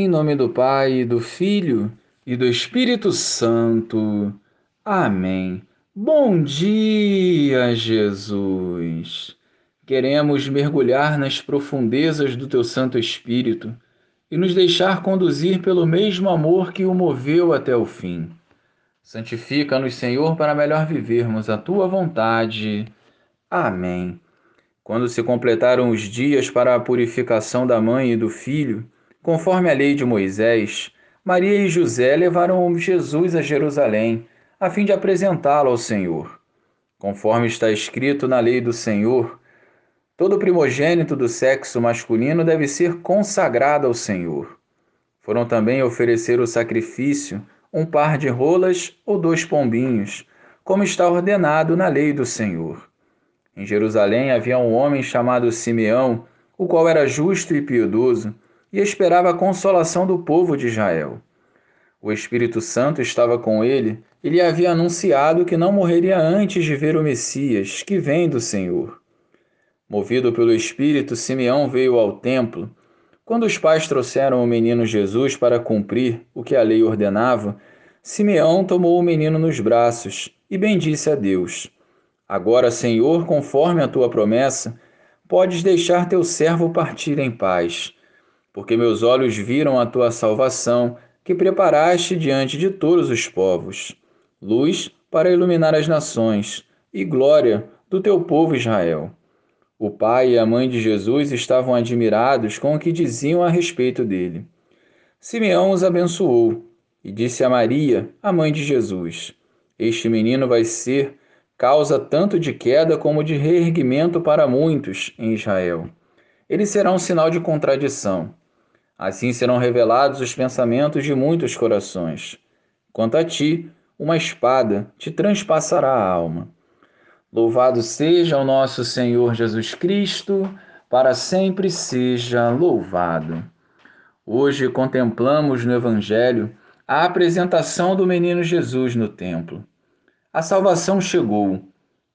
Em nome do Pai, do Filho e do Espírito Santo. Amém. Bom dia, Jesus. Queremos mergulhar nas profundezas do teu Santo Espírito e nos deixar conduzir pelo mesmo amor que o moveu até o fim. Santifica-nos, Senhor, para melhor vivermos a tua vontade. Amém. Quando se completaram os dias para a purificação da mãe e do filho, Conforme a lei de Moisés, Maria e José levaram Jesus a Jerusalém, a fim de apresentá-lo ao Senhor. Conforme está escrito na lei do Senhor, todo primogênito do sexo masculino deve ser consagrado ao Senhor. Foram também oferecer o sacrifício um par de rolas ou dois pombinhos, como está ordenado na lei do Senhor. Em Jerusalém havia um homem chamado Simeão, o qual era justo e piedoso e esperava a consolação do povo de Israel. O Espírito Santo estava com ele e lhe havia anunciado que não morreria antes de ver o Messias, que vem do Senhor. Movido pelo Espírito, Simeão veio ao templo. Quando os pais trouxeram o menino Jesus para cumprir o que a lei ordenava, Simeão tomou o menino nos braços e bendisse a Deus. Agora, Senhor, conforme a tua promessa, podes deixar teu servo partir em paz porque meus olhos viram a tua salvação, que preparaste diante de todos os povos, luz para iluminar as nações e glória do teu povo Israel. O pai e a mãe de Jesus estavam admirados com o que diziam a respeito dele. Simeão os abençoou e disse a Maria, a mãe de Jesus: Este menino vai ser causa tanto de queda como de reerguimento para muitos em Israel. Ele será um sinal de contradição Assim serão revelados os pensamentos de muitos corações. Quanto a ti, uma espada te transpassará a alma. Louvado seja o nosso Senhor Jesus Cristo, para sempre seja louvado. Hoje contemplamos no Evangelho a apresentação do menino Jesus no templo. A salvação chegou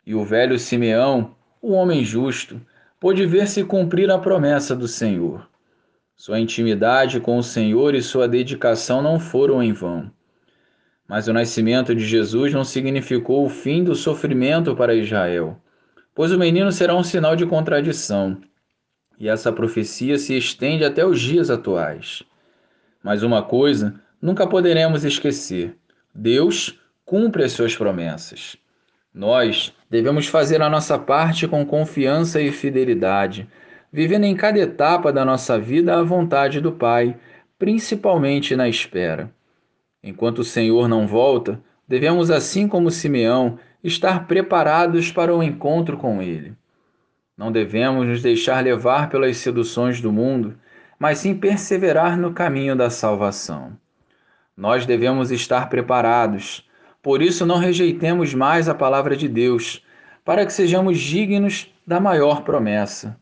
e o velho Simeão, o homem justo, pôde ver se cumprir a promessa do Senhor. Sua intimidade com o Senhor e sua dedicação não foram em vão. Mas o nascimento de Jesus não significou o fim do sofrimento para Israel, pois o menino será um sinal de contradição, e essa profecia se estende até os dias atuais. Mas uma coisa nunca poderemos esquecer: Deus cumpre as suas promessas. Nós devemos fazer a nossa parte com confiança e fidelidade vivendo em cada etapa da nossa vida a vontade do Pai, principalmente na espera. Enquanto o Senhor não volta, devemos, assim como Simeão, estar preparados para o encontro com Ele. Não devemos nos deixar levar pelas seduções do mundo, mas sim perseverar no caminho da salvação. Nós devemos estar preparados, por isso não rejeitemos mais a palavra de Deus, para que sejamos dignos da maior promessa